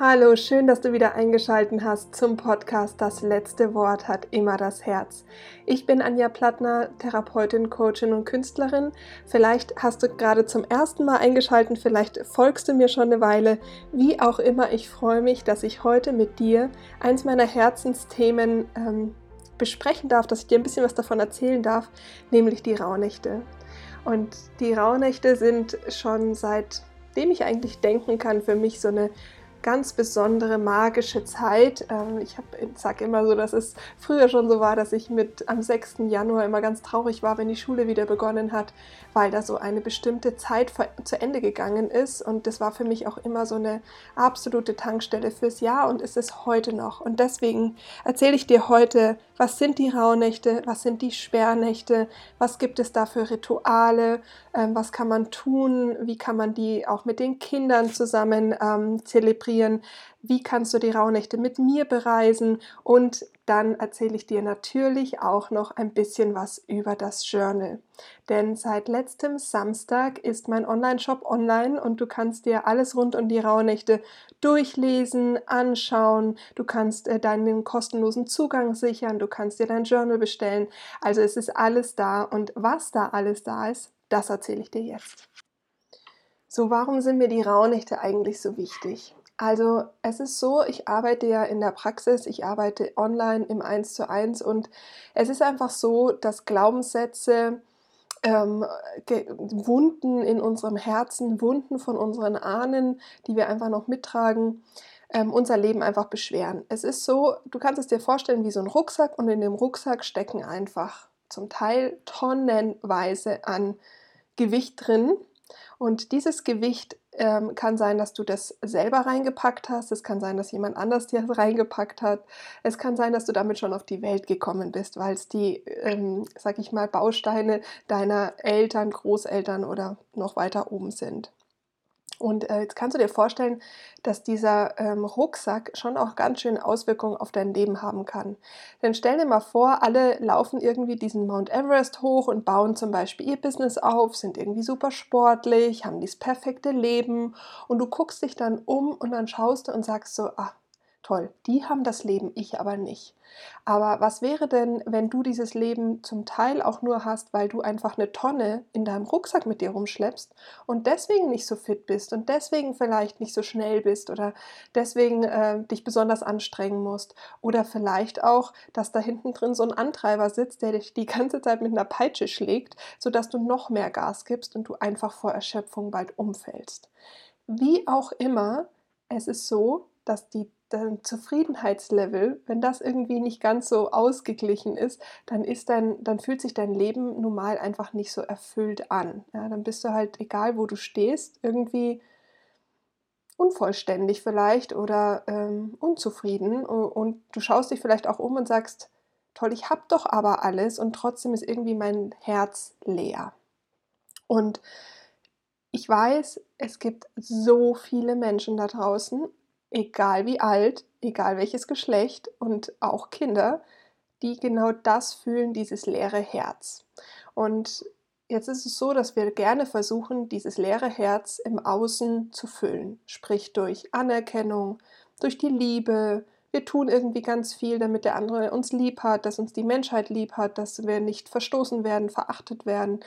Hallo, schön, dass du wieder eingeschaltet hast zum Podcast Das letzte Wort hat immer das Herz. Ich bin Anja Plattner, Therapeutin, Coachin und Künstlerin. Vielleicht hast du gerade zum ersten Mal eingeschaltet, vielleicht folgst du mir schon eine Weile. Wie auch immer, ich freue mich, dass ich heute mit dir eins meiner Herzensthemen ähm, besprechen darf, dass ich dir ein bisschen was davon erzählen darf, nämlich die Rauhnächte. Und die Rauhnächte sind schon seitdem ich eigentlich denken kann, für mich so eine ganz besondere magische Zeit. Ähm, ich sage immer so, dass es früher schon so war, dass ich mit am 6. Januar immer ganz traurig war, wenn die Schule wieder begonnen hat, weil da so eine bestimmte Zeit zu Ende gegangen ist. Und das war für mich auch immer so eine absolute Tankstelle fürs Jahr und ist es heute noch. Und deswegen erzähle ich dir heute, was sind die Rauhnächte, was sind die Sperrnächte, was gibt es da für Rituale, ähm, was kann man tun, wie kann man die auch mit den Kindern zusammen ähm, zelebrieren, wie kannst du die Rauhnächte mit mir bereisen und dann erzähle ich dir natürlich auch noch ein bisschen was über das Journal. Denn seit letztem Samstag ist mein Online-Shop online und du kannst dir alles rund um die Rauhnächte durchlesen, anschauen, du kannst äh, deinen kostenlosen Zugang sichern, du kannst dir dein Journal bestellen. Also es ist alles da und was da alles da ist, das erzähle ich dir jetzt. So, warum sind mir die Rauhnächte eigentlich so wichtig? Also es ist so, ich arbeite ja in der Praxis, ich arbeite online im 1 zu 1 und es ist einfach so, dass Glaubenssätze, ähm, Wunden in unserem Herzen, Wunden von unseren Ahnen, die wir einfach noch mittragen, ähm, unser Leben einfach beschweren. Es ist so, du kannst es dir vorstellen wie so ein Rucksack und in dem Rucksack stecken einfach zum Teil tonnenweise an Gewicht drin. Und dieses Gewicht ähm, kann sein, dass du das selber reingepackt hast. Es kann sein, dass jemand anders dir reingepackt hat. Es kann sein, dass du damit schon auf die Welt gekommen bist, weil es die, ähm, sag ich mal, Bausteine deiner Eltern, Großeltern oder noch weiter oben sind. Und äh, jetzt kannst du dir vorstellen, dass dieser ähm, Rucksack schon auch ganz schön Auswirkungen auf dein Leben haben kann. Denn stell dir mal vor, alle laufen irgendwie diesen Mount Everest hoch und bauen zum Beispiel ihr Business auf, sind irgendwie super sportlich, haben dieses perfekte Leben und du guckst dich dann um und dann schaust du und sagst so, ah, toll, die haben das Leben, ich aber nicht. Aber was wäre denn, wenn du dieses Leben zum Teil auch nur hast, weil du einfach eine Tonne in deinem Rucksack mit dir rumschleppst und deswegen nicht so fit bist und deswegen vielleicht nicht so schnell bist oder deswegen äh, dich besonders anstrengen musst oder vielleicht auch, dass da hinten drin so ein Antreiber sitzt, der dich die ganze Zeit mit einer Peitsche schlägt, sodass du noch mehr Gas gibst und du einfach vor Erschöpfung bald umfällst. Wie auch immer, es ist so, dass die dein Zufriedenheitslevel, wenn das irgendwie nicht ganz so ausgeglichen ist, dann ist dein, dann fühlt sich dein Leben nun mal einfach nicht so erfüllt an. Ja, dann bist du halt, egal wo du stehst, irgendwie unvollständig vielleicht oder ähm, unzufrieden und du schaust dich vielleicht auch um und sagst, toll, ich habe doch aber alles und trotzdem ist irgendwie mein Herz leer. Und ich weiß, es gibt so viele Menschen da draußen egal wie alt, egal welches Geschlecht und auch Kinder, die genau das fühlen, dieses leere Herz. Und jetzt ist es so, dass wir gerne versuchen, dieses leere Herz im Außen zu füllen, sprich durch Anerkennung, durch die Liebe, wir tun irgendwie ganz viel, damit der andere uns lieb hat, dass uns die Menschheit lieb hat, dass wir nicht verstoßen werden, verachtet werden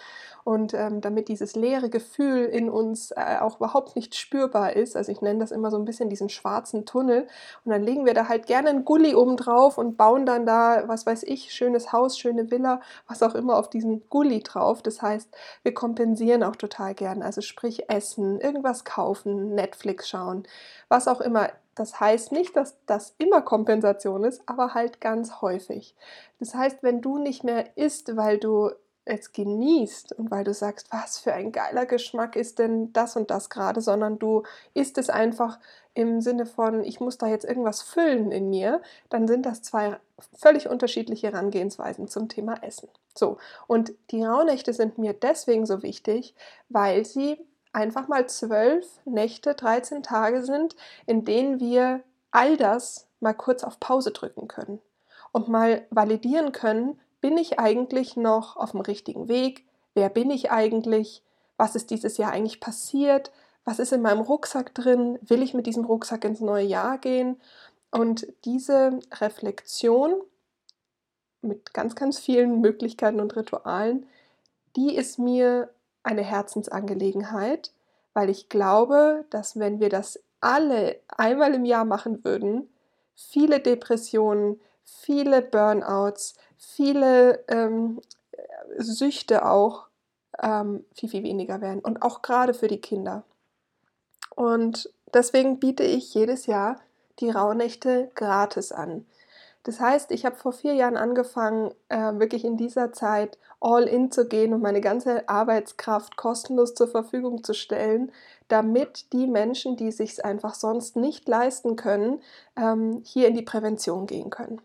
und ähm, damit dieses leere Gefühl in uns äh, auch überhaupt nicht spürbar ist. Also ich nenne das immer so ein bisschen diesen schwarzen Tunnel und dann legen wir da halt gerne einen Gully oben drauf und bauen dann da, was weiß ich, schönes Haus, schöne Villa, was auch immer auf diesen Gully drauf. Das heißt, wir kompensieren auch total gern, also sprich Essen, irgendwas kaufen, Netflix schauen, was auch immer das heißt nicht, dass das immer Kompensation ist, aber halt ganz häufig. Das heißt, wenn du nicht mehr isst, weil du es genießt und weil du sagst, was für ein geiler Geschmack ist denn das und das gerade, sondern du isst es einfach im Sinne von, ich muss da jetzt irgendwas füllen in mir, dann sind das zwei völlig unterschiedliche Herangehensweisen zum Thema Essen. So, und die Rauhnächte sind mir deswegen so wichtig, weil sie einfach mal zwölf Nächte, 13 Tage sind, in denen wir all das mal kurz auf Pause drücken können und mal validieren können, bin ich eigentlich noch auf dem richtigen Weg? Wer bin ich eigentlich? Was ist dieses Jahr eigentlich passiert? was ist in meinem Rucksack drin, will ich mit diesem Rucksack ins neue Jahr gehen. Und diese Reflexion mit ganz, ganz vielen Möglichkeiten und Ritualen, die ist mir eine Herzensangelegenheit, weil ich glaube, dass wenn wir das alle einmal im Jahr machen würden, viele Depressionen, viele Burnouts, viele ähm, Süchte auch ähm, viel, viel weniger werden. Und auch gerade für die Kinder. Und deswegen biete ich jedes Jahr die Rauhnächte gratis an. Das heißt, ich habe vor vier Jahren angefangen, äh, wirklich in dieser Zeit all in zu gehen und meine ganze Arbeitskraft kostenlos zur Verfügung zu stellen, damit die Menschen, die sich einfach sonst nicht leisten können, ähm, hier in die Prävention gehen können.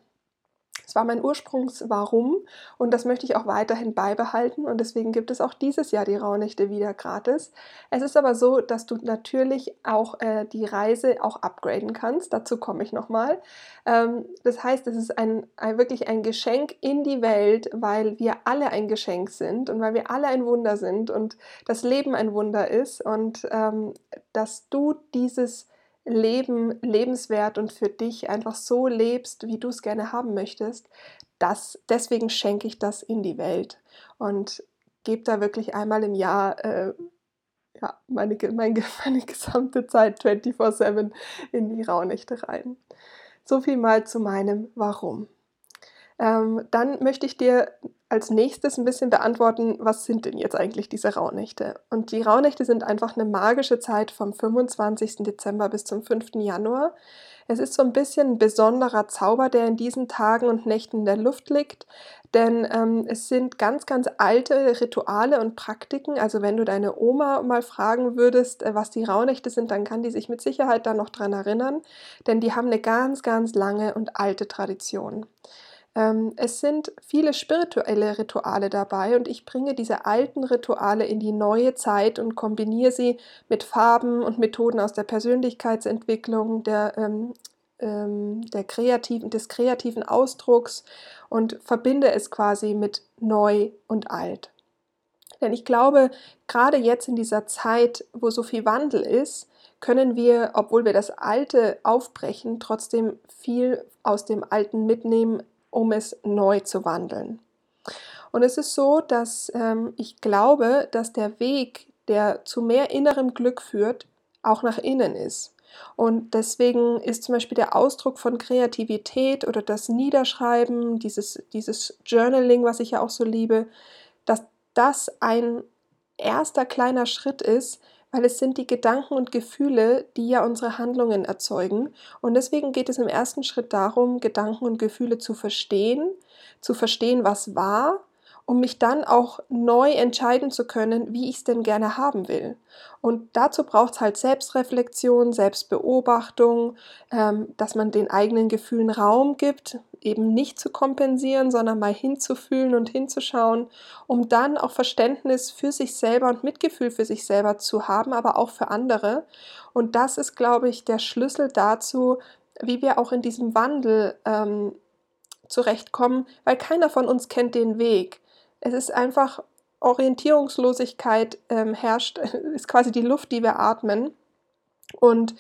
Das war mein Ursprungs-Warum und das möchte ich auch weiterhin beibehalten und deswegen gibt es auch dieses Jahr die Rauhnächte wieder gratis. Es ist aber so, dass du natürlich auch äh, die Reise auch upgraden kannst. Dazu komme ich nochmal. Ähm, das heißt, es ist ein, ein, wirklich ein Geschenk in die Welt, weil wir alle ein Geschenk sind und weil wir alle ein Wunder sind und das Leben ein Wunder ist und ähm, dass du dieses Leben lebenswert und für dich einfach so lebst, wie du es gerne haben möchtest, das, deswegen schenke ich das in die Welt und gebe da wirklich einmal im Jahr äh, ja, meine, meine, meine gesamte Zeit 24-7 in die Rauhnächte rein. So viel mal zu meinem Warum. Ähm, dann möchte ich dir als nächstes ein bisschen beantworten, was sind denn jetzt eigentlich diese Rauhnächte? Und die Rauhnächte sind einfach eine magische Zeit vom 25. Dezember bis zum 5. Januar. Es ist so ein bisschen ein besonderer Zauber, der in diesen Tagen und Nächten in der Luft liegt, denn ähm, es sind ganz, ganz alte Rituale und Praktiken. Also wenn du deine Oma mal fragen würdest, äh, was die Rauhnächte sind, dann kann die sich mit Sicherheit da noch dran erinnern, denn die haben eine ganz, ganz lange und alte Tradition. Ähm, es sind viele spirituelle Rituale dabei und ich bringe diese alten Rituale in die neue Zeit und kombiniere sie mit Farben und Methoden aus der Persönlichkeitsentwicklung, der, ähm, ähm, der kreativen, des kreativen Ausdrucks und verbinde es quasi mit neu und alt. Denn ich glaube, gerade jetzt in dieser Zeit, wo so viel Wandel ist, können wir, obwohl wir das Alte aufbrechen, trotzdem viel aus dem Alten mitnehmen, um es neu zu wandeln. Und es ist so, dass ähm, ich glaube, dass der Weg, der zu mehr innerem Glück führt, auch nach innen ist. Und deswegen ist zum Beispiel der Ausdruck von Kreativität oder das Niederschreiben, dieses, dieses Journaling, was ich ja auch so liebe, dass das ein erster kleiner Schritt ist, weil es sind die Gedanken und Gefühle, die ja unsere Handlungen erzeugen. Und deswegen geht es im ersten Schritt darum, Gedanken und Gefühle zu verstehen, zu verstehen, was war um mich dann auch neu entscheiden zu können, wie ich es denn gerne haben will. Und dazu braucht es halt Selbstreflexion, Selbstbeobachtung, ähm, dass man den eigenen Gefühlen Raum gibt, eben nicht zu kompensieren, sondern mal hinzufühlen und hinzuschauen, um dann auch Verständnis für sich selber und Mitgefühl für sich selber zu haben, aber auch für andere. Und das ist, glaube ich, der Schlüssel dazu, wie wir auch in diesem Wandel ähm, zurechtkommen, weil keiner von uns kennt den Weg. Es ist einfach Orientierungslosigkeit ähm, herrscht, ist quasi die Luft, die wir atmen. Und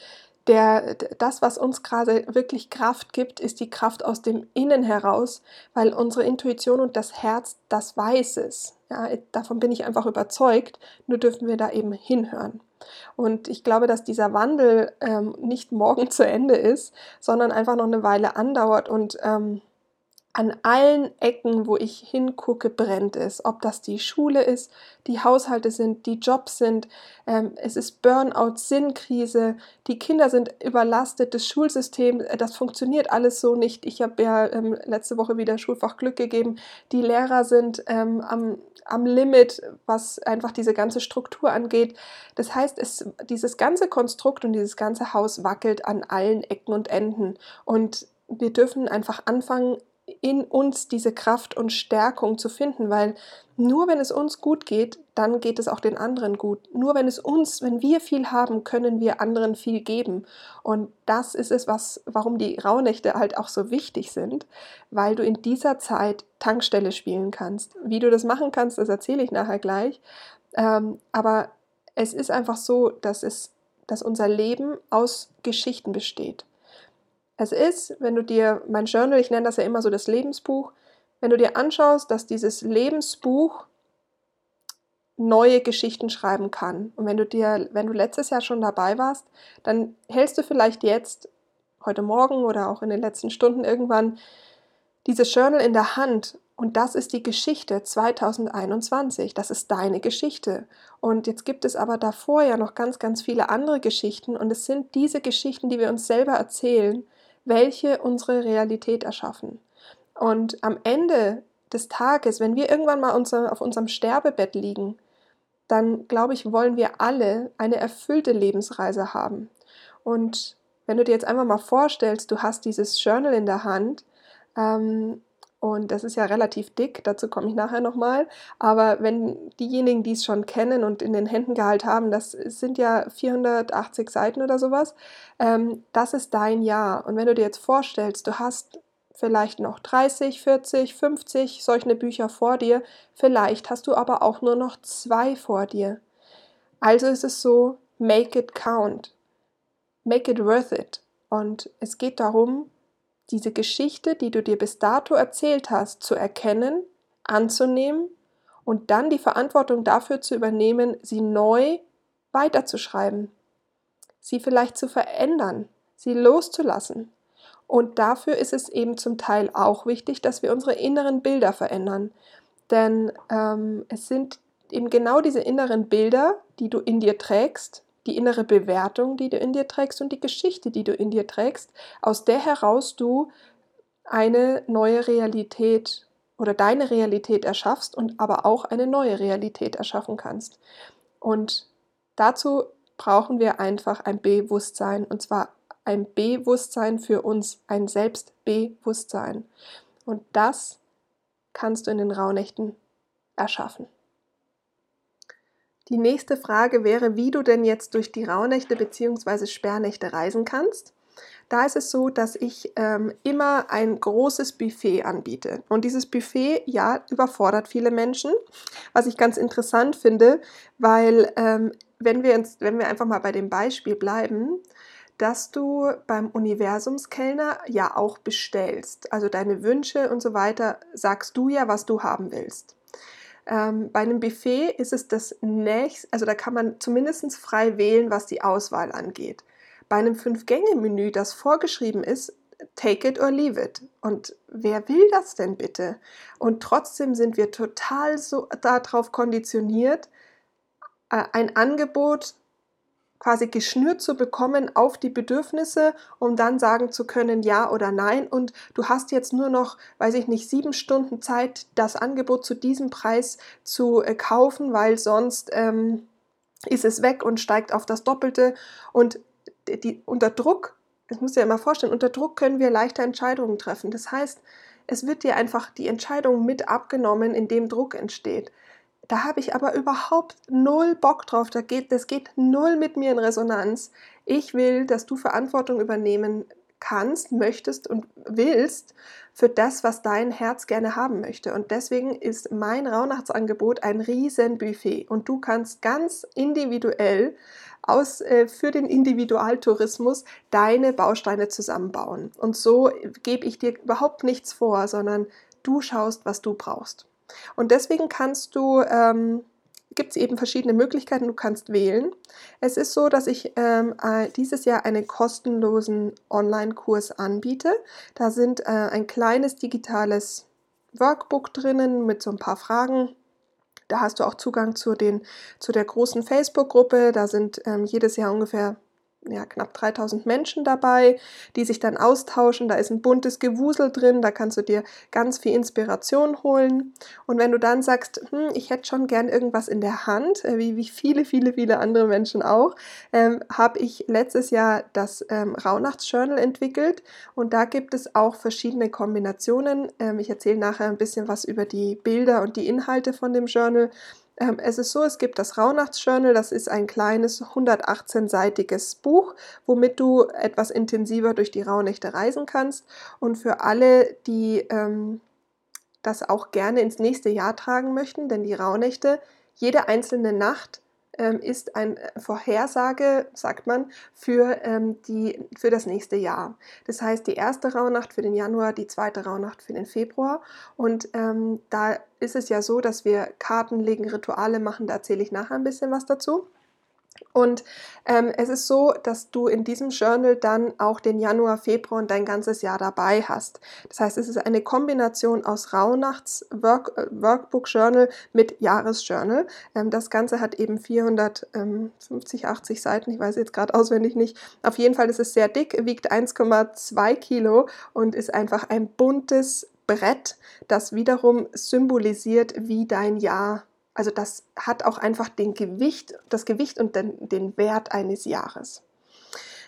der, das, was uns gerade wirklich Kraft gibt, ist die Kraft aus dem Innen heraus, weil unsere Intuition und das Herz, das weiß es. Ja, davon bin ich einfach überzeugt, nur dürfen wir da eben hinhören. Und ich glaube, dass dieser Wandel ähm, nicht morgen zu Ende ist, sondern einfach noch eine Weile andauert und ähm, an allen Ecken, wo ich hingucke, brennt es. Ob das die Schule ist, die Haushalte sind, die Jobs sind, ähm, es ist Burnout, Sinnkrise, die Kinder sind überlastet, das Schulsystem, äh, das funktioniert alles so nicht. Ich habe ja ähm, letzte Woche wieder Schulfach Glück gegeben. Die Lehrer sind ähm, am, am Limit, was einfach diese ganze Struktur angeht. Das heißt, es, dieses ganze Konstrukt und dieses ganze Haus wackelt an allen Ecken und Enden. Und wir dürfen einfach anfangen, in uns diese Kraft und Stärkung zu finden, weil nur wenn es uns gut geht, dann geht es auch den anderen gut. Nur wenn es uns, wenn wir viel haben, können wir anderen viel geben. Und das ist es, was, warum die Rauhnächte halt auch so wichtig sind, weil du in dieser Zeit Tankstelle spielen kannst. Wie du das machen kannst, das erzähle ich nachher gleich. Ähm, aber es ist einfach so, dass, es, dass unser Leben aus Geschichten besteht. Es ist, wenn du dir mein Journal, ich nenne das ja immer so das Lebensbuch, wenn du dir anschaust, dass dieses Lebensbuch neue Geschichten schreiben kann. Und wenn du dir, wenn du letztes Jahr schon dabei warst, dann hältst du vielleicht jetzt, heute Morgen oder auch in den letzten Stunden irgendwann, dieses Journal in der Hand und das ist die Geschichte 2021. Das ist deine Geschichte. Und jetzt gibt es aber davor ja noch ganz, ganz viele andere Geschichten. Und es sind diese Geschichten, die wir uns selber erzählen, welche unsere Realität erschaffen. Und am Ende des Tages, wenn wir irgendwann mal unser, auf unserem Sterbebett liegen, dann glaube ich, wollen wir alle eine erfüllte Lebensreise haben. Und wenn du dir jetzt einfach mal vorstellst, du hast dieses Journal in der Hand, ähm, und das ist ja relativ dick, dazu komme ich nachher nochmal. Aber wenn diejenigen, die es schon kennen und in den Händen gehalten haben, das sind ja 480 Seiten oder sowas, ähm, das ist dein Jahr. Und wenn du dir jetzt vorstellst, du hast vielleicht noch 30, 40, 50 solche Bücher vor dir, vielleicht hast du aber auch nur noch zwei vor dir. Also ist es so, make it count, make it worth it. Und es geht darum, diese Geschichte, die du dir bis dato erzählt hast, zu erkennen, anzunehmen und dann die Verantwortung dafür zu übernehmen, sie neu weiterzuschreiben, sie vielleicht zu verändern, sie loszulassen. Und dafür ist es eben zum Teil auch wichtig, dass wir unsere inneren Bilder verändern. Denn ähm, es sind eben genau diese inneren Bilder, die du in dir trägst, die innere Bewertung, die du in dir trägst und die Geschichte, die du in dir trägst, aus der heraus du eine neue Realität oder deine Realität erschaffst und aber auch eine neue Realität erschaffen kannst. Und dazu brauchen wir einfach ein Bewusstsein und zwar ein Bewusstsein für uns, ein Selbstbewusstsein. Und das kannst du in den Rauhnächten erschaffen. Die nächste Frage wäre, wie du denn jetzt durch die Rauhnächte bzw. Sperrnächte reisen kannst. Da ist es so, dass ich ähm, immer ein großes Buffet anbiete. Und dieses Buffet, ja, überfordert viele Menschen, was ich ganz interessant finde, weil ähm, wenn, wir uns, wenn wir einfach mal bei dem Beispiel bleiben, dass du beim Universumskellner ja auch bestellst. Also deine Wünsche und so weiter sagst du ja, was du haben willst. Ähm, bei einem Buffet ist es das nächste, also da kann man zumindest frei wählen, was die Auswahl angeht. Bei einem Fünf-Gänge-Menü, das vorgeschrieben ist, take it or leave it. Und wer will das denn bitte? Und trotzdem sind wir total so darauf konditioniert, äh, ein Angebot quasi geschnürt zu bekommen auf die Bedürfnisse, um dann sagen zu können ja oder nein. Und du hast jetzt nur noch, weiß ich nicht, sieben Stunden Zeit, das Angebot zu diesem Preis zu äh, kaufen, weil sonst ähm, ist es weg und steigt auf das Doppelte. Und die, unter Druck, das musst du dir ja mal vorstellen, unter Druck können wir leichter Entscheidungen treffen. Das heißt, es wird dir einfach die Entscheidung mit abgenommen, in dem Druck entsteht. Da habe ich aber überhaupt null Bock drauf. Da geht, das geht null mit mir in Resonanz. Ich will, dass du Verantwortung übernehmen kannst, möchtest und willst für das, was dein Herz gerne haben möchte. Und deswegen ist mein Rauhnachtsangebot ein Riesenbuffet. Und du kannst ganz individuell aus, äh, für den Individualtourismus deine Bausteine zusammenbauen. Und so gebe ich dir überhaupt nichts vor, sondern du schaust, was du brauchst. Und deswegen kannst du, ähm, gibt es eben verschiedene Möglichkeiten, du kannst wählen. Es ist so, dass ich ähm, äh, dieses Jahr einen kostenlosen Online-Kurs anbiete. Da sind äh, ein kleines digitales Workbook drinnen mit so ein paar Fragen. Da hast du auch Zugang zu, den, zu der großen Facebook-Gruppe. Da sind ähm, jedes Jahr ungefähr ja, knapp 3000 Menschen dabei, die sich dann austauschen. Da ist ein buntes Gewusel drin, da kannst du dir ganz viel Inspiration holen. Und wenn du dann sagst, hm, ich hätte schon gern irgendwas in der Hand, äh, wie, wie viele, viele, viele andere Menschen auch, ähm, habe ich letztes Jahr das ähm, Rauhnachtsjournal entwickelt und da gibt es auch verschiedene Kombinationen. Ähm, ich erzähle nachher ein bisschen was über die Bilder und die Inhalte von dem Journal. Ähm, es ist so, es gibt das Rauhnachtsjournal, das ist ein kleines 118-seitiges Buch, womit du etwas intensiver durch die Rauhnächte reisen kannst. Und für alle, die ähm, das auch gerne ins nächste Jahr tragen möchten, denn die Rauhnächte, jede einzelne Nacht ist eine Vorhersage, sagt man, für, ähm, die, für das nächste Jahr. Das heißt, die erste Rauhnacht für den Januar, die zweite Rauhnacht für den Februar. Und ähm, da ist es ja so, dass wir Karten legen, Rituale machen, da erzähle ich nachher ein bisschen was dazu. Und ähm, es ist so, dass du in diesem Journal dann auch den Januar, Februar und dein ganzes Jahr dabei hast. Das heißt, es ist eine Kombination aus Rauhnachts Work, äh, mit Jahresjournal. Ähm, das Ganze hat eben 450, 80 Seiten, ich weiß jetzt gerade auswendig nicht. Auf jeden Fall ist es sehr dick, wiegt 1,2 Kilo und ist einfach ein buntes Brett, das wiederum symbolisiert, wie dein Jahr also das hat auch einfach den Gewicht, das Gewicht und den, den Wert eines Jahres.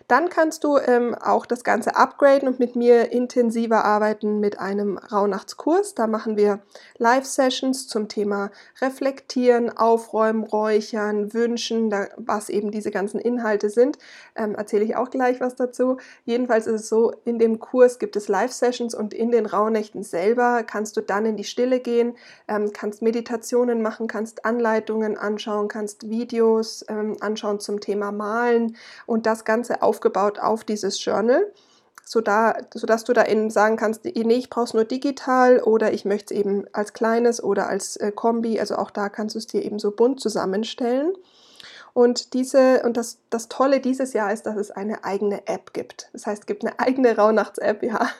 Dann kannst du ähm, auch das Ganze upgraden und mit mir intensiver arbeiten mit einem Rauhnachtskurs. Da machen wir Live-Sessions zum Thema Reflektieren, Aufräumen, Räuchern, Wünschen, da, was eben diese ganzen Inhalte sind. Ähm, erzähle ich auch gleich was dazu. Jedenfalls ist es so, in dem Kurs gibt es Live-Sessions und in den Rauhnächten selber kannst du dann in die Stille gehen, ähm, kannst Meditationen machen, kannst Anleitungen anschauen, kannst Videos ähm, anschauen zum Thema Malen und das Ganze auf aufgebaut auf dieses Journal, sodass du da eben sagen kannst, nee, ich brauche es nur digital oder ich möchte es eben als kleines oder als äh, Kombi. Also auch da kannst du es dir eben so bunt zusammenstellen. Und diese, und das, das Tolle dieses Jahr ist, dass es eine eigene App gibt. Das heißt, es gibt eine eigene Rauhnachts-App, ja.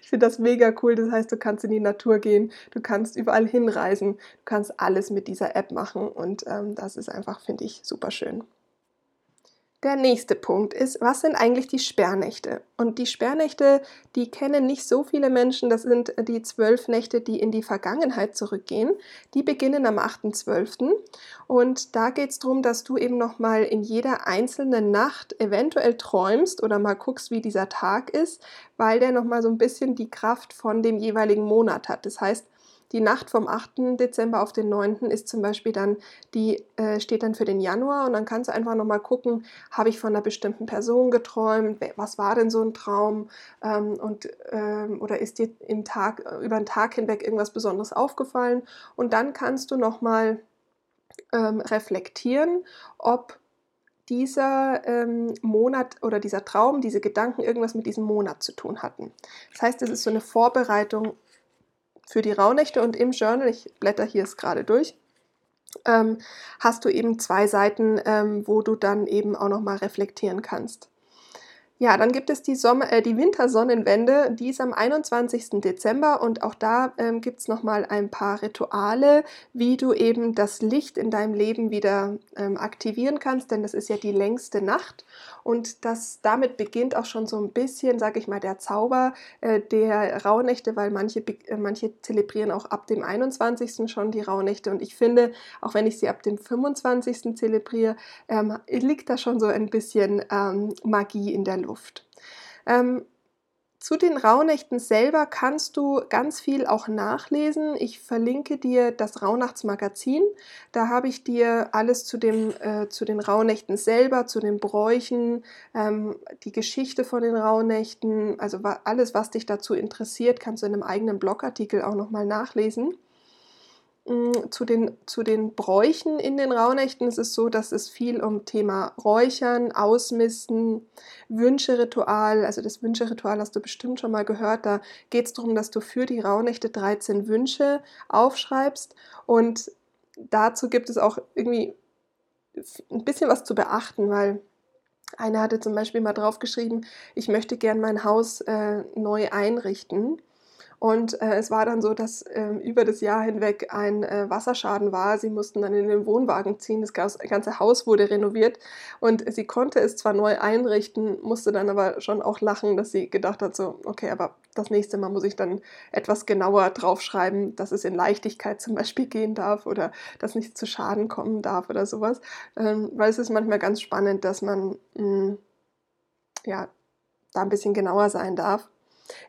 Ich finde das mega cool. Das heißt, du kannst in die Natur gehen, du kannst überall hinreisen, du kannst alles mit dieser App machen und ähm, das ist einfach, finde ich, super schön. Der nächste Punkt ist, was sind eigentlich die Sperrnächte? Und die Sperrnächte, die kennen nicht so viele Menschen, das sind die zwölf Nächte, die in die Vergangenheit zurückgehen. Die beginnen am 8.12. Und da geht es darum, dass du eben nochmal in jeder einzelnen Nacht eventuell träumst oder mal guckst, wie dieser Tag ist, weil der nochmal so ein bisschen die Kraft von dem jeweiligen Monat hat. Das heißt, die Nacht vom 8. Dezember auf den 9. ist zum Beispiel dann, die äh, steht dann für den Januar und dann kannst du einfach nochmal gucken, habe ich von einer bestimmten Person geträumt, was war denn so ein Traum ähm, und, ähm, oder ist dir im Tag, über den Tag hinweg irgendwas Besonderes aufgefallen und dann kannst du nochmal ähm, reflektieren, ob dieser ähm, Monat oder dieser Traum, diese Gedanken irgendwas mit diesem Monat zu tun hatten. Das heißt, es ist so eine Vorbereitung für die Rauhnächte und im Journal, ich blätter hier es gerade durch, ähm, hast du eben zwei Seiten, ähm, wo du dann eben auch nochmal reflektieren kannst. Ja, dann gibt es die, Sommer äh, die Wintersonnenwende, die ist am 21. Dezember und auch da ähm, gibt es nochmal ein paar Rituale, wie du eben das Licht in deinem Leben wieder ähm, aktivieren kannst, denn das ist ja die längste Nacht und das, damit beginnt auch schon so ein bisschen, sage ich mal, der Zauber äh, der Rauhnächte, weil manche, äh, manche zelebrieren auch ab dem 21. schon die Rauhnächte und ich finde, auch wenn ich sie ab dem 25. zelebriere, ähm, liegt da schon so ein bisschen ähm, Magie in der Luft. Luft. Ähm, zu den Rauhnächten selber kannst du ganz viel auch nachlesen. Ich verlinke dir das Rauhnachtsmagazin. Da habe ich dir alles zu, dem, äh, zu den Rauhnächten selber, zu den Bräuchen, ähm, die Geschichte von den Rauhnächten, also alles, was dich dazu interessiert, kannst du in einem eigenen Blogartikel auch nochmal nachlesen. Mm, zu den, zu den Bräuchen in den Rauhnächten ist es so, dass es viel um Thema Räuchern, Ausmisten, Wünscheritual, also das Wünscheritual hast du bestimmt schon mal gehört, da geht es darum, dass du für die Rauhnächte 13 Wünsche aufschreibst und dazu gibt es auch irgendwie ein bisschen was zu beachten, weil einer hatte zum Beispiel mal draufgeschrieben, ich möchte gern mein Haus äh, neu einrichten. Und äh, es war dann so, dass äh, über das Jahr hinweg ein äh, Wasserschaden war. Sie mussten dann in den Wohnwagen ziehen. Das ganze Haus wurde renoviert und sie konnte es zwar neu einrichten, musste dann aber schon auch lachen, dass sie gedacht hat, so, okay, aber das nächste Mal muss ich dann etwas genauer draufschreiben, dass es in Leichtigkeit zum Beispiel gehen darf oder dass nicht zu Schaden kommen darf oder sowas. Ähm, weil es ist manchmal ganz spannend, dass man mh, hm, ja, da ein bisschen genauer sein darf.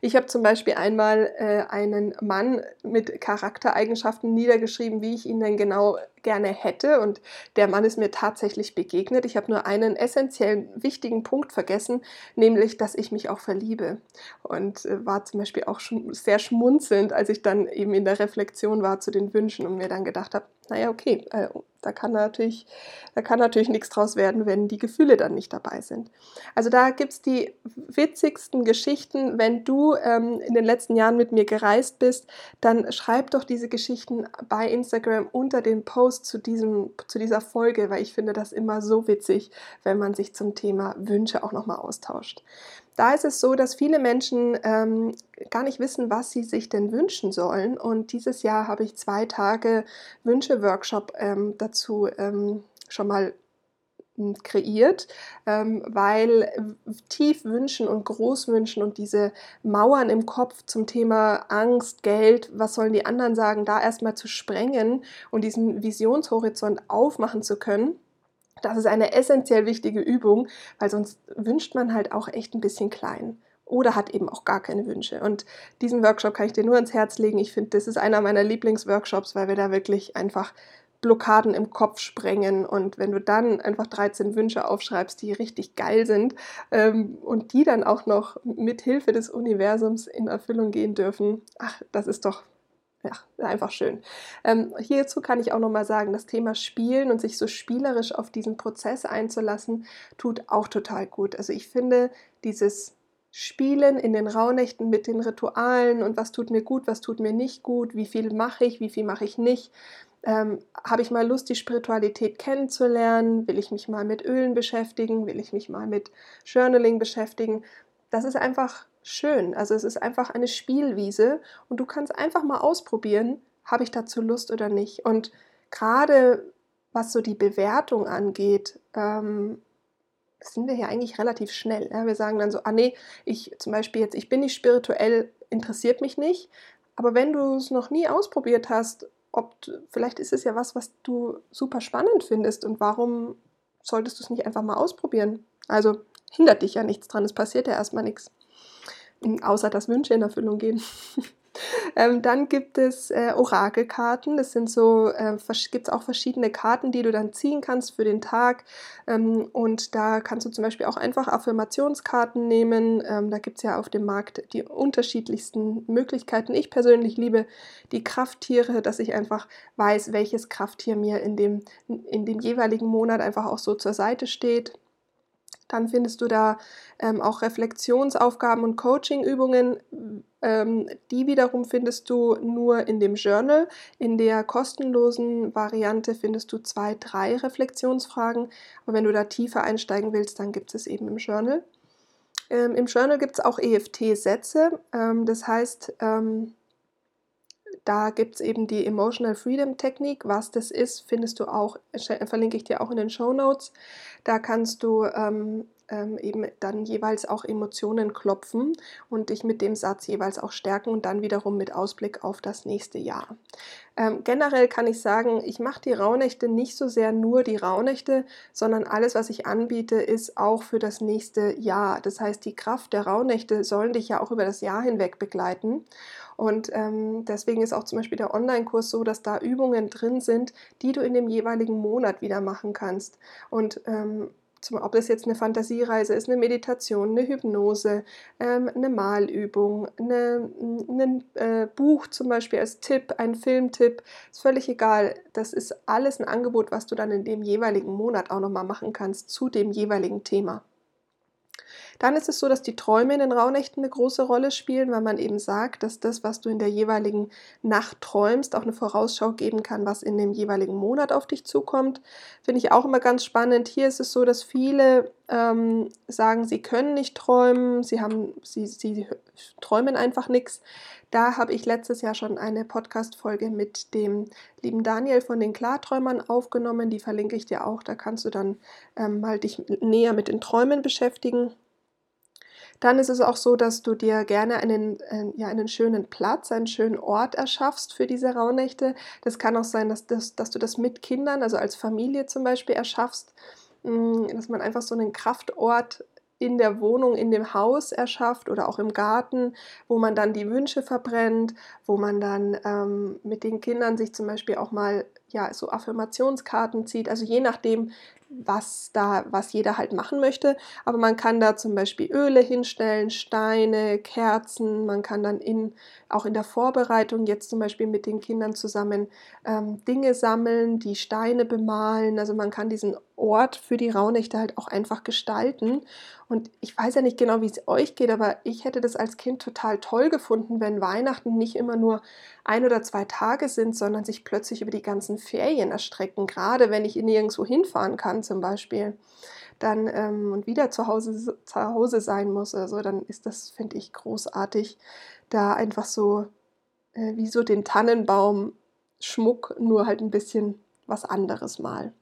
Ich habe zum Beispiel einmal äh, einen Mann mit Charaktereigenschaften niedergeschrieben, wie ich ihn denn genau gerne hätte und der Mann ist mir tatsächlich begegnet. Ich habe nur einen essentiellen, wichtigen Punkt vergessen, nämlich, dass ich mich auch verliebe. Und äh, war zum Beispiel auch schon sehr schmunzelnd, als ich dann eben in der Reflexion war zu den Wünschen und mir dann gedacht habe, naja, okay, äh, da kann natürlich, da kann natürlich nichts draus werden, wenn die Gefühle dann nicht dabei sind. Also da gibt es die witzigsten Geschichten. Wenn du ähm, in den letzten Jahren mit mir gereist bist, dann schreib doch diese Geschichten bei Instagram unter den Post zu, diesem, zu dieser Folge, weil ich finde das immer so witzig, wenn man sich zum Thema Wünsche auch nochmal austauscht. Da ist es so, dass viele Menschen ähm, gar nicht wissen, was sie sich denn wünschen sollen. Und dieses Jahr habe ich zwei Tage Wünsche-Workshop ähm, dazu ähm, schon mal kreiert, ähm, weil tief wünschen und groß wünschen und diese Mauern im Kopf zum Thema Angst, Geld, was sollen die anderen sagen, da erstmal zu sprengen und diesen Visionshorizont aufmachen zu können das ist eine essentiell wichtige Übung, weil sonst wünscht man halt auch echt ein bisschen klein oder hat eben auch gar keine Wünsche. Und diesen Workshop kann ich dir nur ans Herz legen. Ich finde, das ist einer meiner Lieblingsworkshops, weil wir da wirklich einfach Blockaden im Kopf sprengen. Und wenn du dann einfach 13 Wünsche aufschreibst, die richtig geil sind ähm, und die dann auch noch mit Hilfe des Universums in Erfüllung gehen dürfen, ach, das ist doch ja, einfach schön. Ähm, hierzu kann ich auch nochmal sagen, das Thema Spielen und sich so spielerisch auf diesen Prozess einzulassen, tut auch total gut. Also ich finde dieses Spielen in den Rauhnächten mit den Ritualen und was tut mir gut, was tut mir nicht gut, wie viel mache ich, wie viel mache ich nicht. Ähm, Habe ich mal Lust, die Spiritualität kennenzulernen? Will ich mich mal mit Ölen beschäftigen? Will ich mich mal mit Journaling beschäftigen? Das ist einfach schön. Also es ist einfach eine Spielwiese und du kannst einfach mal ausprobieren, habe ich dazu Lust oder nicht. Und gerade was so die Bewertung angeht, ähm, sind wir hier eigentlich relativ schnell. Ja? Wir sagen dann so, ah nee, ich zum Beispiel jetzt, ich bin nicht spirituell, interessiert mich nicht. Aber wenn du es noch nie ausprobiert hast, ob vielleicht ist es ja was, was du super spannend findest und warum solltest du es nicht einfach mal ausprobieren? Also hindert dich ja nichts dran, es passiert ja erstmal nichts außer dass Wünsche in Erfüllung gehen. ähm, dann gibt es äh, Orakelkarten. Das sind so, äh, gibt es auch verschiedene Karten, die du dann ziehen kannst für den Tag. Ähm, und da kannst du zum Beispiel auch einfach Affirmationskarten nehmen. Ähm, da gibt es ja auf dem Markt die unterschiedlichsten Möglichkeiten. Ich persönlich liebe die Krafttiere, dass ich einfach weiß, welches Krafttier mir in dem, in dem jeweiligen Monat einfach auch so zur Seite steht. Dann findest du da ähm, auch Reflexionsaufgaben und Coachingübungen. Ähm, die wiederum findest du nur in dem Journal. In der kostenlosen Variante findest du zwei, drei Reflexionsfragen. Aber wenn du da tiefer einsteigen willst, dann gibt es eben im Journal. Ähm, Im Journal gibt es auch EFT-Sätze. Ähm, das heißt, ähm, da gibt es eben die Emotional Freedom Technik. Was das ist, findest du auch, verlinke ich dir auch in den Show Notes. Da kannst du ähm, ähm, eben dann jeweils auch Emotionen klopfen und dich mit dem Satz jeweils auch stärken und dann wiederum mit Ausblick auf das nächste Jahr. Ähm, generell kann ich sagen, ich mache die Rauhnächte nicht so sehr nur die Rauhnächte, sondern alles, was ich anbiete, ist auch für das nächste Jahr. Das heißt, die Kraft der Rauhnächte sollen dich ja auch über das Jahr hinweg begleiten. Und ähm, deswegen ist auch zum Beispiel der Online-Kurs so, dass da Übungen drin sind, die du in dem jeweiligen Monat wieder machen kannst. Und ähm, zum, ob das jetzt eine Fantasiereise ist, eine Meditation, eine Hypnose, ähm, eine Malübung, ein äh, Buch zum Beispiel als Tipp, ein Filmtipp, ist völlig egal. Das ist alles ein Angebot, was du dann in dem jeweiligen Monat auch nochmal machen kannst zu dem jeweiligen Thema. Dann ist es so, dass die Träume in den Rauhnächten eine große Rolle spielen, weil man eben sagt, dass das, was du in der jeweiligen Nacht träumst, auch eine Vorausschau geben kann, was in dem jeweiligen Monat auf dich zukommt. Finde ich auch immer ganz spannend. Hier ist es so, dass viele ähm, sagen, sie können nicht träumen, sie, haben, sie, sie träumen einfach nichts. Da habe ich letztes Jahr schon eine Podcast-Folge mit dem lieben Daniel von den Klarträumern aufgenommen. Die verlinke ich dir auch. Da kannst du dann ähm, mal dich näher mit den Träumen beschäftigen. Dann ist es auch so, dass du dir gerne einen, äh, ja, einen schönen Platz, einen schönen Ort erschaffst für diese Rauhnächte. Das kann auch sein, dass, das, dass du das mit Kindern, also als Familie zum Beispiel, erschaffst, mh, mm, dass man einfach so einen Kraftort in der Wohnung, in dem Haus erschafft oder auch im Garten, wo man dann die Wünsche verbrennt, wo man dann ähm, mit den Kindern sich zum Beispiel auch mal ja so Affirmationskarten zieht. Also je nachdem, was da, was jeder halt machen möchte. Aber man kann da zum Beispiel Öle hinstellen, Steine, Kerzen. Man kann dann in, auch in der Vorbereitung jetzt zum Beispiel mit den Kindern zusammen ähm, Dinge sammeln, die Steine bemalen. Also man kann diesen Ort für die Rauhnächte halt auch einfach gestalten. Und ich weiß ja nicht genau, wie es euch geht, aber ich hätte das als Kind total toll gefunden, wenn Weihnachten nicht immer nur ein oder zwei Tage sind, sondern sich plötzlich über die ganzen Ferien erstrecken. Gerade wenn ich nirgendwo hinfahren kann zum Beispiel dann ähm, und wieder zu Hause, zu Hause sein muss. Also dann ist das, finde ich, großartig, da einfach so äh, wie so den Tannenbaum Schmuck, nur halt ein bisschen was anderes mal.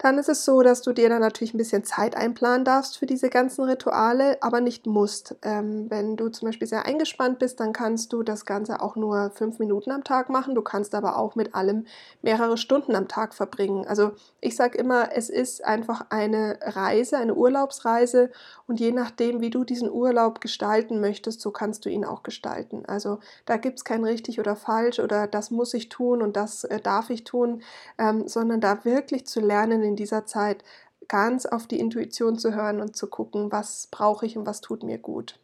Dann ist es so, dass du dir dann natürlich ein bisschen Zeit einplanen darfst für diese ganzen Rituale, aber nicht musst. Ähm, wenn du zum Beispiel sehr eingespannt bist, dann kannst du das Ganze auch nur fünf Minuten am Tag machen. Du kannst aber auch mit allem mehrere Stunden am Tag verbringen. Also ich sage immer, es ist einfach eine Reise, eine Urlaubsreise und je nachdem, wie du diesen Urlaub gestalten möchtest, so kannst du ihn auch gestalten. Also da gibt es kein richtig oder falsch oder das muss ich tun und das äh, darf ich tun, ähm, sondern da wirklich zu lernen, in dieser Zeit ganz auf die Intuition zu hören und zu gucken, was brauche ich und was tut mir gut.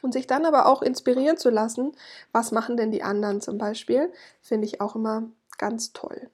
Und sich dann aber auch inspirieren zu lassen, was machen denn die anderen zum Beispiel, finde ich auch immer ganz toll.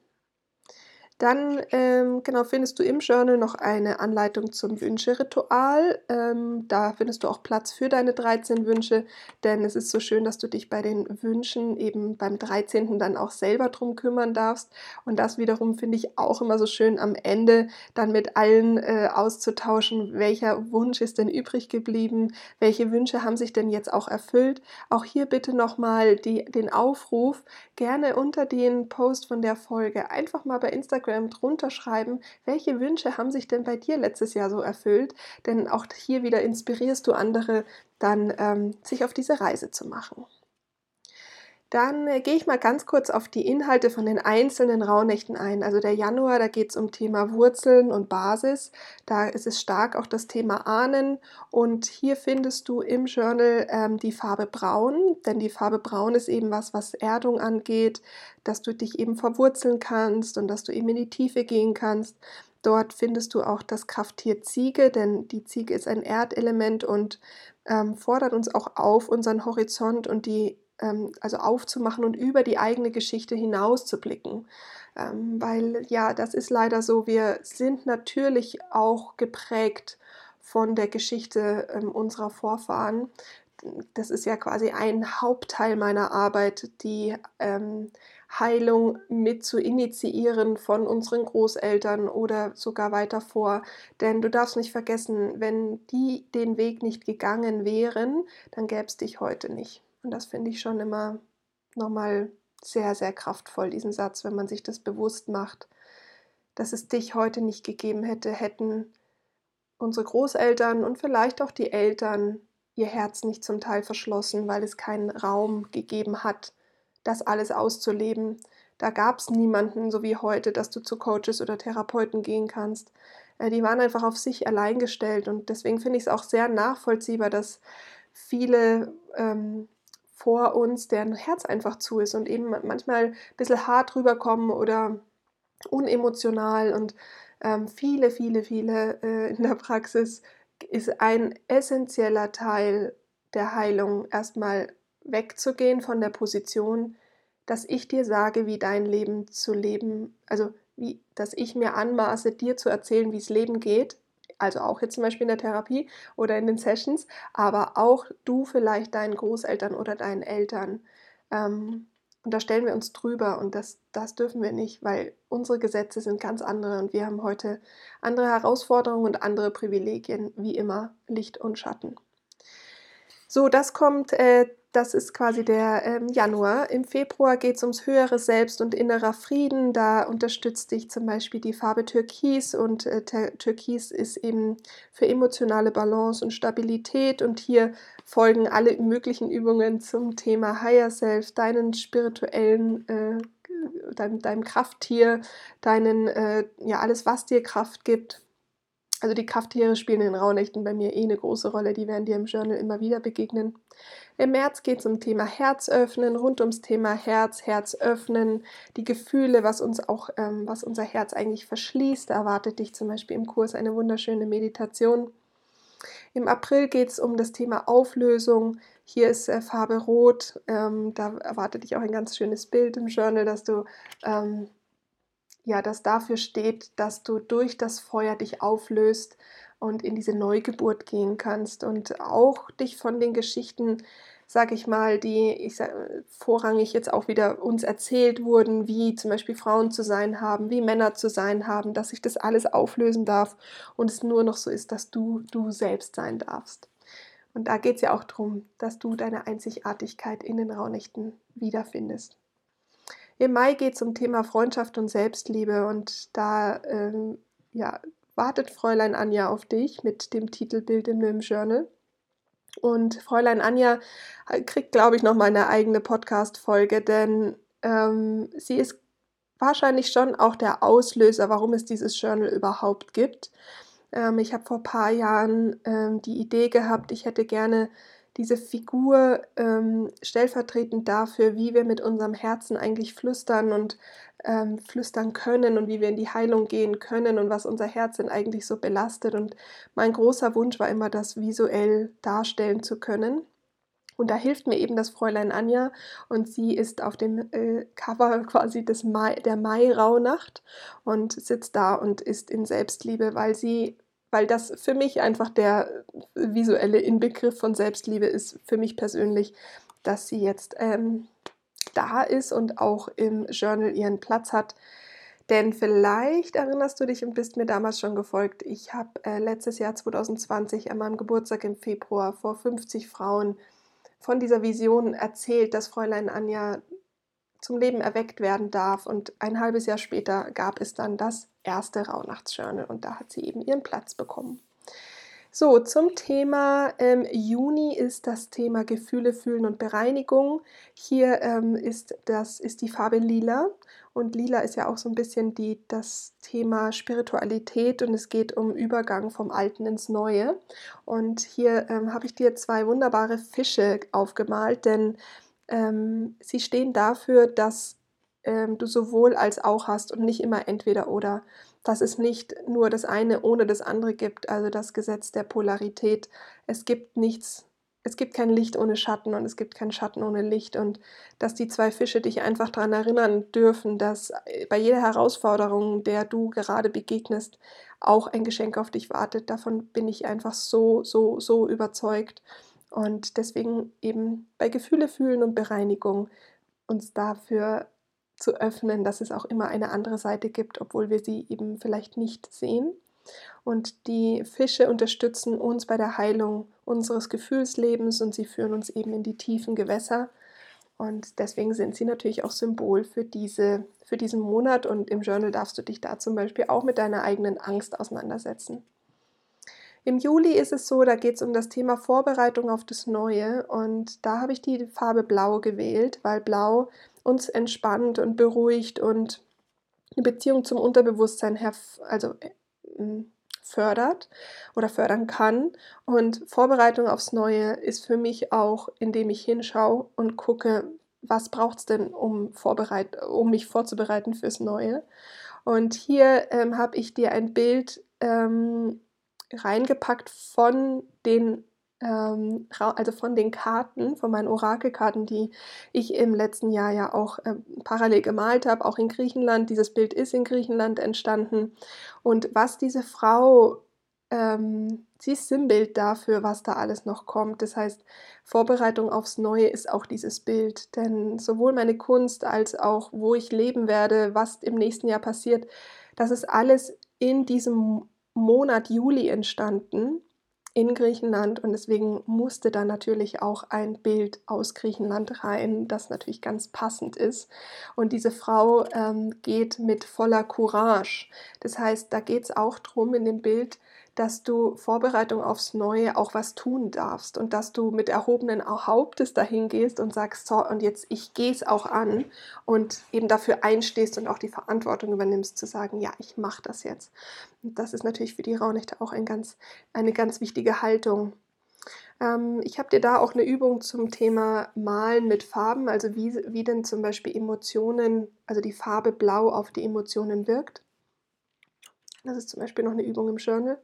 Dann ähm, genau findest du im Journal noch eine Anleitung zum Wünscheritual. Ähm, da findest du auch Platz für deine 13 Wünsche, denn es ist so schön, dass du dich bei den Wünschen eben beim 13. dann auch selber drum kümmern darfst. Und das wiederum finde ich auch immer so schön am Ende dann mit allen äh, auszutauschen, welcher Wunsch ist denn übrig geblieben, welche Wünsche haben sich denn jetzt auch erfüllt. Auch hier bitte nochmal den Aufruf, gerne unter den Post von der Folge einfach mal bei Instagram Instagram drunter schreiben, welche Wünsche haben sich denn bei dir letztes Jahr so erfüllt? Denn auch hier wieder inspirierst du andere, dann ähm, sich auf diese Reise zu machen. Dann äh, gehe ich mal ganz kurz auf die Inhalte von den einzelnen Rauhnächten ein. Also der Januar, da geht es um Thema Wurzeln und Basis. Da ist es stark auch das Thema Ahnen. Und hier findest du im Journal ähm, die Farbe Braun, denn die Farbe Braun ist eben was, was Erdung angeht, dass du dich eben verwurzeln kannst und dass du eben in die Tiefe gehen kannst. Dort findest du auch das Krafttier Ziege, denn die Ziege ist ein Erdelement und ähm, fordert uns auch auf, unseren Horizont und die also aufzumachen und über die eigene Geschichte hinaus zu blicken. Ähm, weil ja, das ist leider so, wir sind natürlich auch geprägt von der Geschichte ähm, unserer Vorfahren. Das ist ja quasi ein Hauptteil meiner Arbeit, die ähm, Heilung mit zu initiieren von unseren Großeltern oder sogar weiter vor. Denn du darfst nicht vergessen, wenn die den Weg nicht gegangen wären, dann gäbe es dich heute nicht. Und das finde ich schon immer nochmal sehr, sehr kraftvoll, diesen Satz, wenn man sich das bewusst macht, dass es dich heute nicht gegeben hätte, hätten unsere Großeltern und vielleicht auch die Eltern ihr Herz nicht zum Teil verschlossen, weil es keinen Raum gegeben hat, das alles auszuleben. Da gab es niemanden, so wie heute, dass du zu Coaches oder Therapeuten gehen kannst. Äh, die waren einfach auf sich allein gestellt und deswegen finde ich es auch sehr nachvollziehbar, dass viele ähm, vor uns, deren Herz einfach zu ist und eben manchmal ein bisschen hart rüberkommen oder unemotional und ähm, viele, viele, viele äh, in der Praxis ist ein essentieller Teil der Heilung erstmal wegzugehen von der Position, dass ich dir sage, wie dein Leben zu leben, also wie, dass ich mir anmaße, dir zu erzählen, wie es Leben geht, also auch jetzt zum Beispiel in der Therapie oder in den Sessions, aber auch du vielleicht deinen Großeltern oder deinen Eltern. Ähm, und da stellen wir uns drüber und das, das dürfen wir nicht, weil unsere Gesetze sind ganz andere und wir haben heute andere Herausforderungen und andere Privilegien, wie immer Licht und Schatten. So, das kommt äh, das ist quasi der ähm, Januar. Im Februar geht es ums höhere Selbst und innerer Frieden. Da unterstützt dich zum Beispiel die Farbe Türkis und äh, Türkis ist eben für emotionale Balance und Stabilität. Und hier folgen alle möglichen Übungen zum Thema Higher Self, deinen spirituellen, äh, deinem, deinem Krafttier, deinen, äh, ja, alles, was dir Kraft gibt Also die Krafttiere spielen in den Rauhnächten bei mir eh eine große Rolle, die werden dir im Journal immer wieder begegnen. Im März geht es um Thema Herz öffnen, rund ums Thema Herz, Herz öffnen, die Gefühle, was uns auch, ähm, was unser Herz eigentlich verschließt. Da erwartet dich zum Beispiel im Kurs eine wunderschöne Meditation. Im April geht es um das Thema Auflösung. Hier ist äh, Farbe Rot. Ähm, da erwartet dich auch ein ganz schönes Bild im Journal, dass du ähm, ja, das dafür steht, dass du durch das Feuer dich auflöst und in diese Neugeburt gehen kannst und auch dich von den Geschichten, sag ich mal, die ich sag, vorrangig jetzt auch wieder uns erzählt wurden, wie zum Beispiel Frauen zu sein haben, wie Männer zu sein haben, dass sich das alles auflösen darf und es nur noch so ist, dass du du selbst sein darfst. Und da geht es ja auch darum, dass du deine Einzigartigkeit in den Raunächten wiederfindest. Im Mai geht es um Thema Freundschaft und Selbstliebe und da ähm, ja, wartet Fräulein Anja auf dich mit dem Titelbild in dem Journal. Und Fräulein Anja äh, kriegt, glaube ich, noch mal eine eigene Podcast-Folge, denn ähm, sie ist wahrscheinlich schon auch der Auslöser, warum es dieses Journal überhaupt gibt. Ähm, ich habe vor ein paar Jahren ähm, die Idee gehabt, ich hätte gerne diese Figur ähm, stellvertretend dafür, wie wir mit unserem Herzen eigentlich flüstern und ähm, flüstern können und wie wir in die Heilung gehen können und was unser Herz denn eigentlich so belastet. Und mein großer Wunsch war immer, das visuell darstellen zu können. Und da hilft mir eben das Fräulein Anja und sie ist auf dem äh, Cover quasi des Mai, der Mai-Rauhnacht und sitzt da und ist in Selbstliebe, weil sie weil das für mich einfach der visuelle Inbegriff von Selbstliebe ist, für mich persönlich, dass sie jetzt ähm, da ist und auch im Journal ihren Platz hat. Denn vielleicht erinnerst du dich und bist mir damals schon gefolgt. Ich habe äh, letztes Jahr 2020 an meinem Geburtstag im Februar vor 50 Frauen von dieser Vision erzählt, dass Fräulein Anja zum Leben erweckt werden darf. Und ein halbes Jahr später gab es dann das erste Rauhnachtsjournal und da hat sie eben ihren Platz bekommen. So, zum Thema ähm, Juni ist das Thema Gefühle, Fühlen und Bereinigung. Hier ähm, ist, das, ist die Farbe Lila und Lila ist ja auch so ein bisschen die, das Thema Spiritualität und es geht um Übergang vom Alten ins Neue. Und hier ähm, habe ich dir zwei wunderbare Fische aufgemalt, denn ähm, sie stehen dafür, dass ähm, du sowohl als auch hast und nicht immer entweder oder. Dass es nicht nur das eine ohne das andere gibt, also das Gesetz der Polarität. Es gibt nichts, es gibt kein Licht ohne Schatten und es gibt kein Schatten ohne Licht. Und dass die zwei Fische dich einfach daran erinnern dürfen, dass äh, bei jeder Herausforderung, der du gerade begegnest, auch ein Geschenk auf dich wartet. Davon bin ich einfach so, so, so überzeugt. Und deswegen eben bei Gefühle fühlen und Bereinigung uns dafür zu öffnen, dass es auch immer eine andere Seite gibt, obwohl wir sie eben vielleicht nicht sehen. Und die Fische unterstützen uns bei der Heilung unseres Gefühlslebens und sie führen uns eben in die tiefen Gewässer. Und deswegen sind sie natürlich auch Symbol für, diese, für diesen Monat. Und im Journal darfst du dich da zum Beispiel auch mit deiner eigenen Angst auseinandersetzen. Im Juli ist es so, da geht es um das Thema Vorbereitung auf das Neue und da habe ich die Farbe Blau gewählt, weil Blau uns entspannt und beruhigt und eine Beziehung zum Unterbewusstsein also äh, fördert oder fördern kann. Und Vorbereitung aufs Neue ist für mich auch, indem ich hinschaue und gucke, was braucht es denn, um, vorbereit um mich vorzubereiten fürs Neue. Und hier ähm, habe ich dir ein Bild ähm, reingepackt von den ähm, also von den Karten, von meinen Orakelkarten, die ich im letzten Jahr ja auch äh, parallel gemalt habe, auch in Griechenland. Dieses Bild ist in Griechenland entstanden. Und was diese Frau, ähm, sie ist Sinnbild dafür, was da alles noch kommt. Das heißt, Vorbereitung aufs Neue ist auch dieses Bild. Denn sowohl meine Kunst als auch, wo ich leben werde, was im nächsten Jahr passiert, das ist alles in diesem Monat Juli entstanden in Griechenland und deswegen musste da natürlich auch ein Bild aus Griechenland rein, das natürlich ganz passend ist. Und diese Frau ähm, geht mit voller Courage. Das heißt, da geht es auch darum in dem Bild, dass du Vorbereitung aufs Neue auch was tun darfst und dass du mit erhobenen Hauptes dahin gehst und sagst, so, und jetzt ich gehe es auch an und eben dafür einstehst und auch die Verantwortung übernimmst, zu sagen, ja, ich mache das jetzt. Und das ist natürlich für die Raunächte auch ein ganz, eine ganz wichtige Haltung. Ähm, ich habe dir da auch eine Übung zum Thema Malen mit Farben, also wie, wie denn zum Beispiel Emotionen, also die Farbe Blau auf die Emotionen wirkt. Das ist zum Beispiel noch eine Übung im Journal.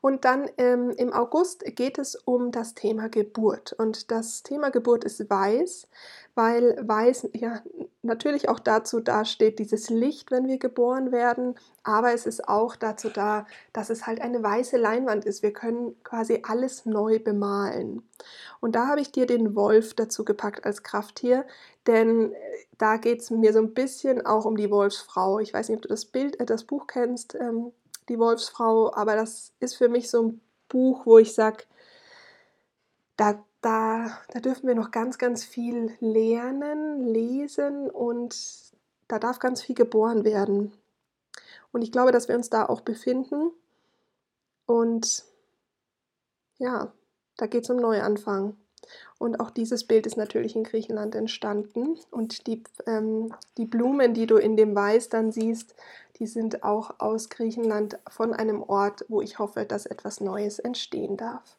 Und dann ähm, im August geht es um das Thema Geburt. Und das Thema Geburt ist weiß, weil weiß ja natürlich auch dazu dasteht, dieses Licht, wenn wir geboren werden, aber es ist auch dazu da, dass es halt eine weiße Leinwand ist. Wir können quasi alles neu bemalen. Und da habe ich dir den Wolf dazu gepackt als Krafttier, denn äh, da geht es mir so ein bisschen auch um die Wolfsfrau. Ich weiß nicht, ob du das Bild, äh, das Buch kennst. Ähm, die Wolfsfrau, aber das ist für mich so ein Buch, wo ich sage, da, da, da dürfen wir noch ganz, ganz viel lernen, lesen und da darf ganz viel geboren werden. Und ich glaube, dass wir uns da auch befinden. Und ja, da geht es um Neuanfang. Und auch dieses Bild ist natürlich in Griechenland entstanden. Und die, ähm, die Blumen, die du in dem Weiß dann siehst, die sind auch aus Griechenland von einem Ort, wo ich hoffe, dass etwas Neues entstehen darf.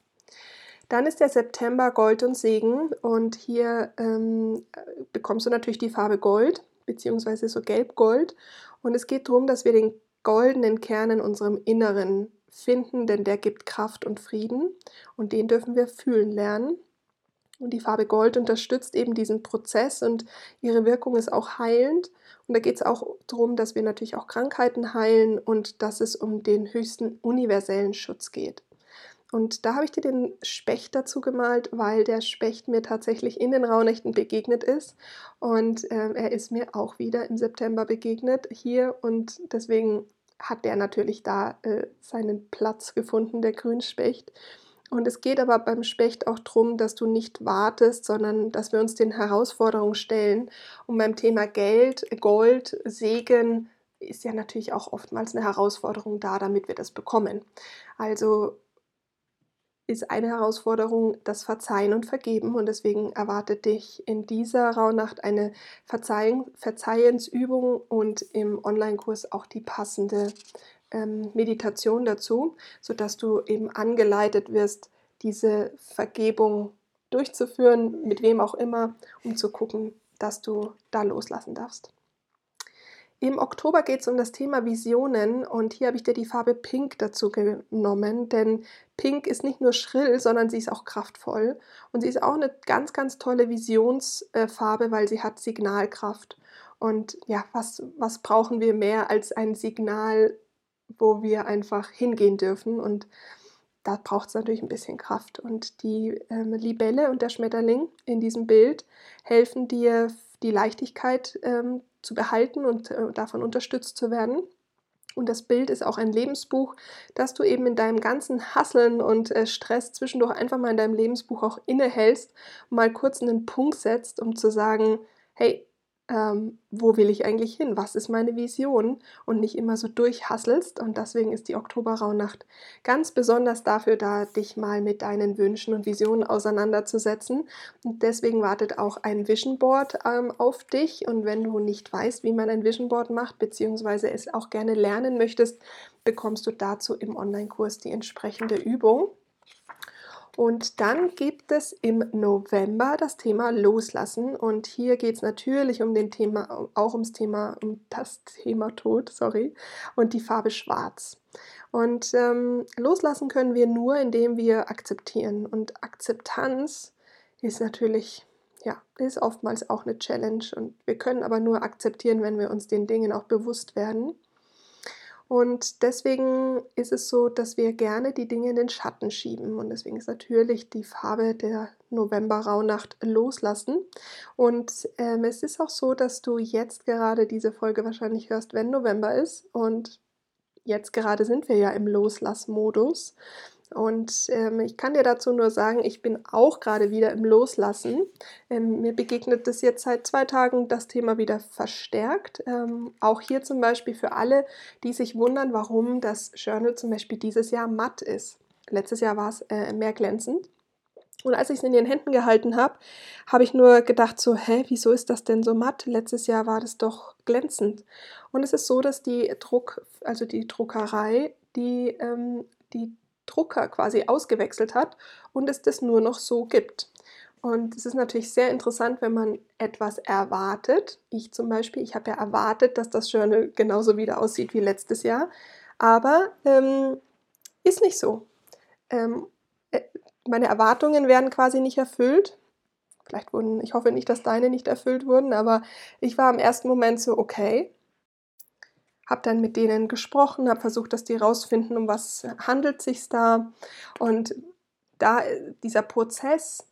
Dann ist der September Gold und Segen und hier ähm, bekommst du natürlich die Farbe Gold beziehungsweise so gelb-gold und es geht darum, dass wir den goldenen Kern in unserem Inneren finden, denn der gibt Kraft und Frieden und den dürfen wir fühlen lernen. Und die Farbe Gold unterstützt eben diesen Prozess und ihre Wirkung ist auch heilend. Und da geht es auch darum, dass wir natürlich auch Krankheiten heilen und dass es um den höchsten universellen Schutz geht. Und da habe ich dir den Specht dazu gemalt, weil der Specht mir tatsächlich in den Rauhnächten begegnet ist. Und äh, er ist mir auch wieder im September begegnet hier. Und deswegen hat der natürlich da äh, seinen Platz gefunden, der Grünspecht. Und es geht aber beim Specht auch darum, dass du nicht wartest, sondern dass wir uns den Herausforderungen stellen. Und beim Thema Geld, Gold, Segen ist ja natürlich auch oftmals eine Herausforderung da, damit wir das bekommen. Also ist eine Herausforderung das Verzeihen und Vergeben und deswegen erwartet dich in dieser Rauhnacht eine Verzeihung, Verzeihensübung und im Online-Kurs auch die passende ähm, Meditation dazu, sodass du eben angeleitet wirst, diese Vergebung durchzuführen, mit wem auch immer, um zu gucken, dass du da loslassen darfst. Im Oktober geht es um das Thema Visionen und hier habe ich dir die Farbe Pink dazu genommen, denn Pink ist nicht nur schrill, sondern sie ist auch kraftvoll und sie ist auch eine ganz, ganz tolle Visionsfarbe, weil sie hat Signalkraft. Und ja, was, was brauchen wir mehr als ein Signal wo wir einfach hingehen dürfen. Und da braucht es natürlich ein bisschen Kraft. Und die ähm, Libelle und der Schmetterling in diesem Bild helfen dir, die Leichtigkeit ähm, zu behalten und äh, davon unterstützt zu werden. Und das Bild ist auch ein Lebensbuch, dass du eben in deinem ganzen Hasseln und äh, Stress zwischendurch einfach mal in deinem Lebensbuch auch innehältst mal kurz einen Punkt setzt, um zu sagen, hey, ähm, wo will ich eigentlich hin? Was ist meine Vision? Und nicht immer so durchhasselst. Und deswegen ist die Oktoberrauhnacht ganz besonders dafür da, dich mal mit deinen Wünschen und Visionen auseinanderzusetzen. Und deswegen wartet auch ein Vision Board ähm, auf dich. Und wenn du nicht weißt, wie man ein Vision Board macht, beziehungsweise es auch gerne lernen möchtest, bekommst du dazu im Online-Kurs die entsprechende Übung. Und dann gibt es im November das Thema Loslassen. Und hier geht es natürlich um den Thema, auch ums Thema, um das Thema Tod, sorry, und die Farbe Schwarz. Und ähm, loslassen können wir nur, indem wir akzeptieren. Und Akzeptanz ist natürlich, ja, ist oftmals auch eine Challenge. Und wir können aber nur akzeptieren, wenn wir uns den Dingen auch bewusst werden. Und deswegen ist es so, dass wir gerne die Dinge in den Schatten schieben. Und deswegen ist natürlich die Farbe der November-Rauhnacht loslassen. Und ähm, es ist auch so, dass du jetzt gerade diese Folge wahrscheinlich hörst, wenn November ist. Und jetzt gerade sind wir ja im Loslassmodus. Und ähm, ich kann dir dazu nur sagen, ich bin auch gerade wieder im Loslassen. Ähm, mir begegnet das jetzt seit zwei Tagen das Thema wieder verstärkt. Ähm, auch hier zum Beispiel für alle, die sich wundern, warum das Journal zum Beispiel dieses Jahr matt ist. Letztes Jahr war es äh, mehr glänzend. Und als ich es in den Händen gehalten habe, habe ich nur gedacht so, hä, wieso ist das denn so matt? Letztes Jahr war das doch glänzend. Und es ist so, dass die Druck, also die Druckerei, die, ähm, die Drucker quasi ausgewechselt hat und es das nur noch so gibt. Und es ist natürlich sehr interessant, wenn man etwas erwartet. Ich zum Beispiel, ich habe ja erwartet, dass das Journal genauso wieder aussieht wie letztes Jahr, aber ähm, ist nicht so. Ähm, äh, meine Erwartungen werden quasi nicht erfüllt. Vielleicht wurden, ich hoffe nicht, dass deine nicht erfüllt wurden, aber ich war im ersten Moment so, okay. Habe dann mit denen gesprochen, habe versucht, dass die rausfinden, um was handelt sich da. Und da dieser Prozess,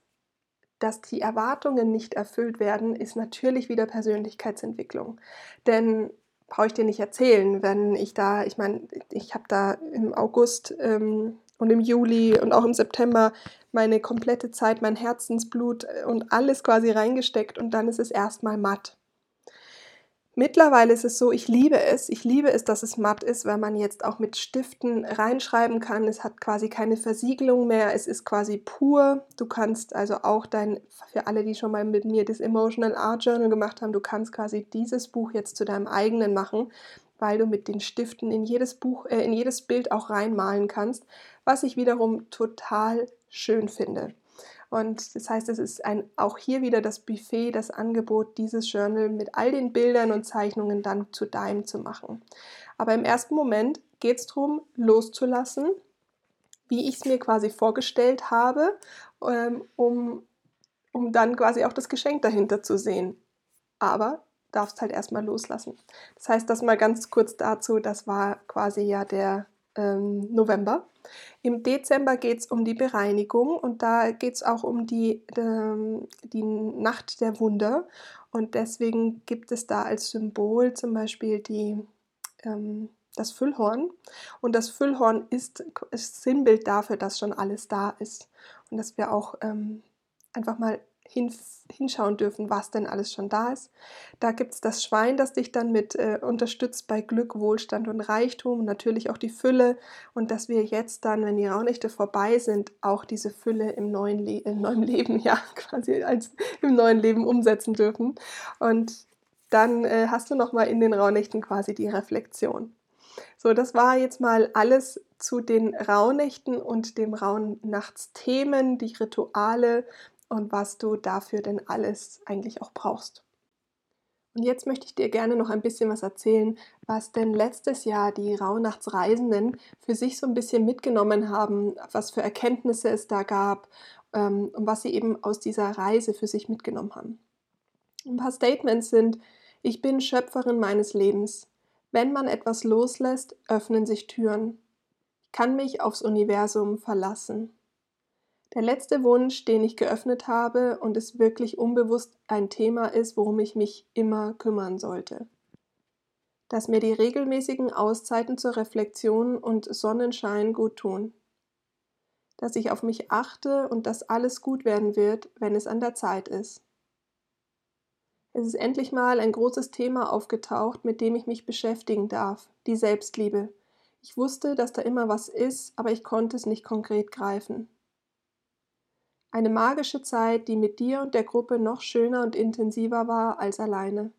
dass die Erwartungen nicht erfüllt werden, ist natürlich wieder Persönlichkeitsentwicklung. Denn brauche ich dir nicht erzählen, wenn ich da, ich meine, ich habe da im August ähm, und im Juli und auch im September meine komplette Zeit, mein Herzensblut äh, und alles quasi reingesteckt und dann ist es erstmal matt. Mittlerweile ist es so, ich liebe es. Ich liebe es, dass es matt ist, weil man jetzt auch mit Stiften reinschreiben kann. Es hat quasi keine Versiegelung mehr. Es ist quasi pur. Du kannst also auch dein, für alle, die schon mal mit mir das Emotional Art Journal gemacht haben, du kannst quasi dieses Buch jetzt zu deinem eigenen machen weil du mit den Stiften in jedes Buch, äh, in jedes Bild auch reinmalen kannst, was ich wiederum total schön finde. Und das heißt, es ist ein, auch hier wieder das Buffet, das Angebot, dieses Journal mit all den Bildern und Zeichnungen dann zu deinem zu machen. Aber im ersten Moment geht es darum, loszulassen, wie ich es mir quasi vorgestellt habe, ähm, um, um dann quasi auch das Geschenk dahinter zu sehen. Aber darfst halt erstmal loslassen. Das heißt, das mal ganz kurz dazu, das war quasi ja der ähm, November. Im Dezember geht es um die Bereinigung und da geht es auch um die, ähm, die Nacht der Wunder. Und deswegen gibt es da als Symbol zum Beispiel die, ähm, das Füllhorn. Und das Füllhorn ist, ist Sinnbild dafür, dass schon alles da ist. Und dass wir auch ähm, einfach mal hinschauen dürfen, was denn alles schon da ist. Da gibt es das Schwein, das dich dann mit äh, unterstützt bei Glück, Wohlstand und Reichtum natürlich auch die Fülle und dass wir jetzt dann, wenn die Raunächte vorbei sind, auch diese Fülle im neuen, Le im neuen Leben, ja, quasi als im neuen Leben umsetzen dürfen. Und dann äh, hast du nochmal in den Rauhnächten quasi die Reflexion. So, das war jetzt mal alles zu den Rauhnächten und dem Rauhnachtsthemen, die Rituale, und was du dafür denn alles eigentlich auch brauchst. Und jetzt möchte ich dir gerne noch ein bisschen was erzählen, was denn letztes Jahr die Rauhnachtsreisenden für sich so ein bisschen mitgenommen haben, was für Erkenntnisse es da gab ähm, und was sie eben aus dieser Reise für sich mitgenommen haben. Ein paar Statements sind, ich bin Schöpferin meines Lebens. Wenn man etwas loslässt, öffnen sich Türen. Ich kann mich aufs Universum verlassen. Der letzte Wunsch, den ich geöffnet habe und es wirklich unbewusst ein Thema ist, worum ich mich immer kümmern sollte. Dass mir die regelmäßigen Auszeiten zur Reflexion und Sonnenschein gut tun. Dass ich auf mich achte und dass alles gut werden wird, wenn es an der Zeit ist. Es ist endlich mal ein großes Thema aufgetaucht, mit dem ich mich beschäftigen darf, die Selbstliebe. Ich wusste, dass da immer was ist, aber ich konnte es nicht konkret greifen. Eine magische Zeit, die mit dir und der Gruppe noch schöner und intensiver war als alleine.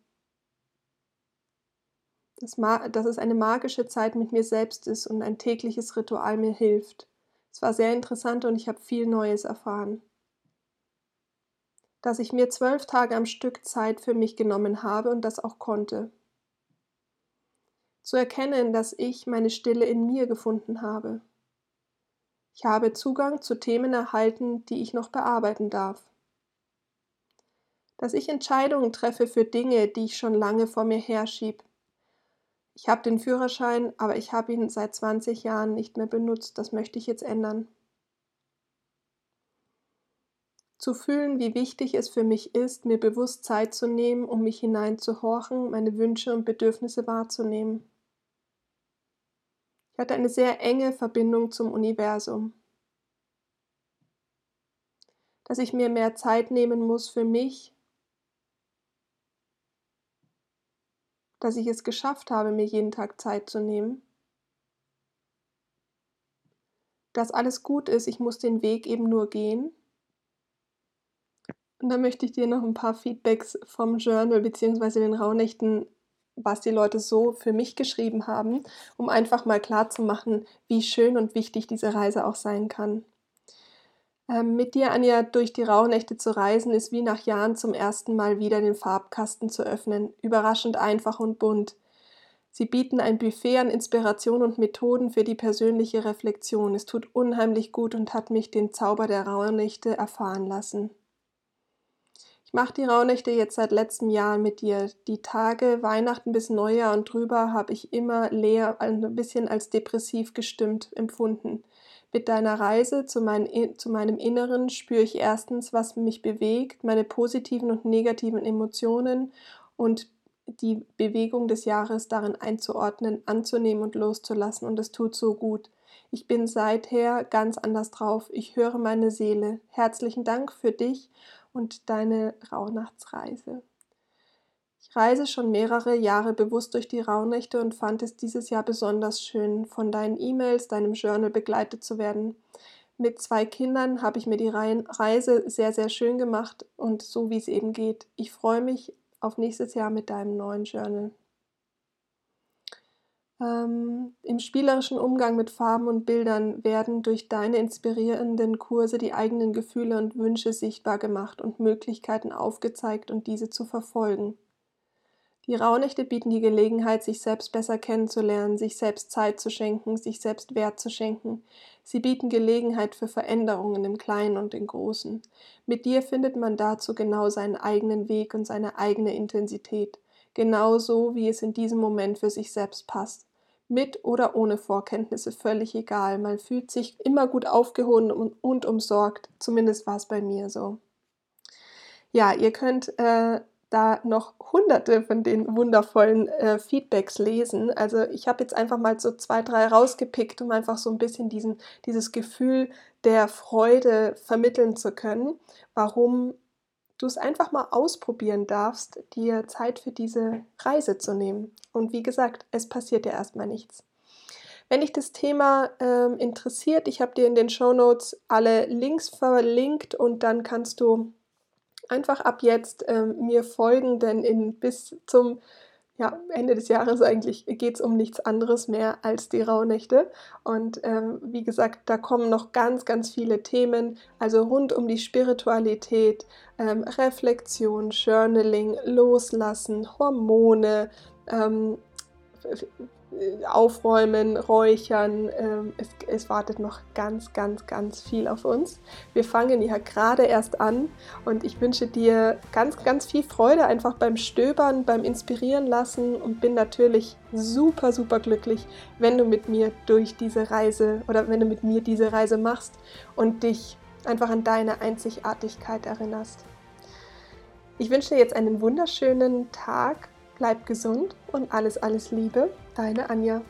Dass, dass es eine magische Zeit mit mir selbst ist und ein tägliches Ritual mir hilft. Es war sehr interessant und ich habe viel Neues erfahren. Dass ich mir zwölf Tage am Stück Zeit für mich genommen habe und das auch konnte. Zu erkennen, dass ich meine Stille in mir gefunden habe. Ich habe Zugang zu Themen erhalten, die ich noch bearbeiten darf. Dass ich Entscheidungen treffe für Dinge, die ich schon lange vor mir herschieb. Ich habe den Führerschein, aber ich habe ihn seit 20 Jahren nicht mehr benutzt. Das möchte ich jetzt ändern. Zu fühlen, wie wichtig es für mich ist, mir bewusst Zeit zu nehmen, um mich hineinzuhorchen, meine Wünsche und Bedürfnisse wahrzunehmen. Ich hatte eine sehr enge Verbindung zum Universum. Dass ich mir mehr Zeit nehmen muss für mich, dass ich es geschafft habe, mir jeden Tag Zeit zu nehmen. Dass alles gut ist, ich muss den Weg eben nur gehen. Und da möchte ich dir noch ein paar Feedbacks vom Journal bzw. den Rauhnächten was die Leute so für mich geschrieben haben, um einfach mal klarzumachen, wie schön und wichtig diese Reise auch sein kann. Ähm, mit dir, Anja, durch die Rauhnächte zu reisen, ist wie nach Jahren zum ersten Mal wieder den Farbkasten zu öffnen. Überraschend einfach und bunt. Sie bieten ein Buffet an Inspiration und Methoden für die persönliche Reflexion. Es tut unheimlich gut und hat mich den Zauber der Rauhnächte erfahren lassen. Ich mache die Rauhnächte jetzt seit letztem Jahr mit dir. Die Tage Weihnachten bis Neujahr und drüber habe ich immer leer, ein bisschen als depressiv gestimmt empfunden. Mit deiner Reise zu, mein, zu meinem Inneren spüre ich erstens, was mich bewegt, meine positiven und negativen Emotionen und die Bewegung des Jahres darin einzuordnen, anzunehmen und loszulassen. Und es tut so gut. Ich bin seither ganz anders drauf. Ich höre meine Seele. Herzlichen Dank für dich und deine Rauhnachtsreise. Ich reise schon mehrere Jahre bewusst durch die Rauhnächte und fand es dieses Jahr besonders schön, von deinen E-Mails, deinem Journal begleitet zu werden. Mit zwei Kindern habe ich mir die Reise sehr, sehr schön gemacht und so wie es eben geht. Ich freue mich auf nächstes Jahr mit deinem neuen Journal. Ähm, Im spielerischen Umgang mit Farben und Bildern werden durch deine inspirierenden Kurse die eigenen Gefühle und Wünsche sichtbar gemacht und Möglichkeiten aufgezeigt und diese zu verfolgen. Die Rauhnächte bieten die Gelegenheit, sich selbst besser kennenzulernen, sich selbst Zeit zu schenken, sich selbst Wert zu schenken. Sie bieten Gelegenheit für Veränderungen im Kleinen und im Großen. Mit dir findet man dazu genau seinen eigenen Weg und seine eigene Intensität, genauso wie es in diesem Moment für sich selbst passt. Mit oder ohne Vorkenntnisse, völlig egal. Man fühlt sich immer gut aufgehoben und, und umsorgt. Zumindest war es bei mir so. Ja, ihr könnt äh, da noch hunderte von den wundervollen äh, Feedbacks lesen. Also ich habe jetzt einfach mal so zwei, drei rausgepickt, um einfach so ein bisschen diesen, dieses Gefühl der Freude vermitteln zu können, warum du es einfach mal ausprobieren darfst, dir Zeit für diese Reise zu nehmen. Und wie gesagt, es passiert ja erstmal nichts. Wenn dich das Thema ähm, interessiert, ich habe dir in den Show Notes alle Links verlinkt und dann kannst du einfach ab jetzt ähm, mir folgen, denn in, bis zum ja, Ende des Jahres eigentlich geht es um nichts anderes mehr als die Rauhnächte. Und ähm, wie gesagt, da kommen noch ganz, ganz viele Themen, also rund um die Spiritualität, ähm, Reflexion, Journaling, Loslassen, Hormone, ähm, aufräumen, räuchern. Ähm, es, es, wartet noch ganz, ganz, ganz viel auf uns. Wir fangen ja gerade erst an und ich wünsche dir ganz, ganz viel Freude einfach beim Stöbern, beim Inspirieren lassen und bin natürlich super, super glücklich, wenn du mit mir durch diese Reise oder wenn du mit mir diese Reise machst und dich einfach an deine Einzigartigkeit erinnerst. Ich wünsche dir jetzt einen wunderschönen Tag Bleib gesund und alles, alles Liebe, deine Anja.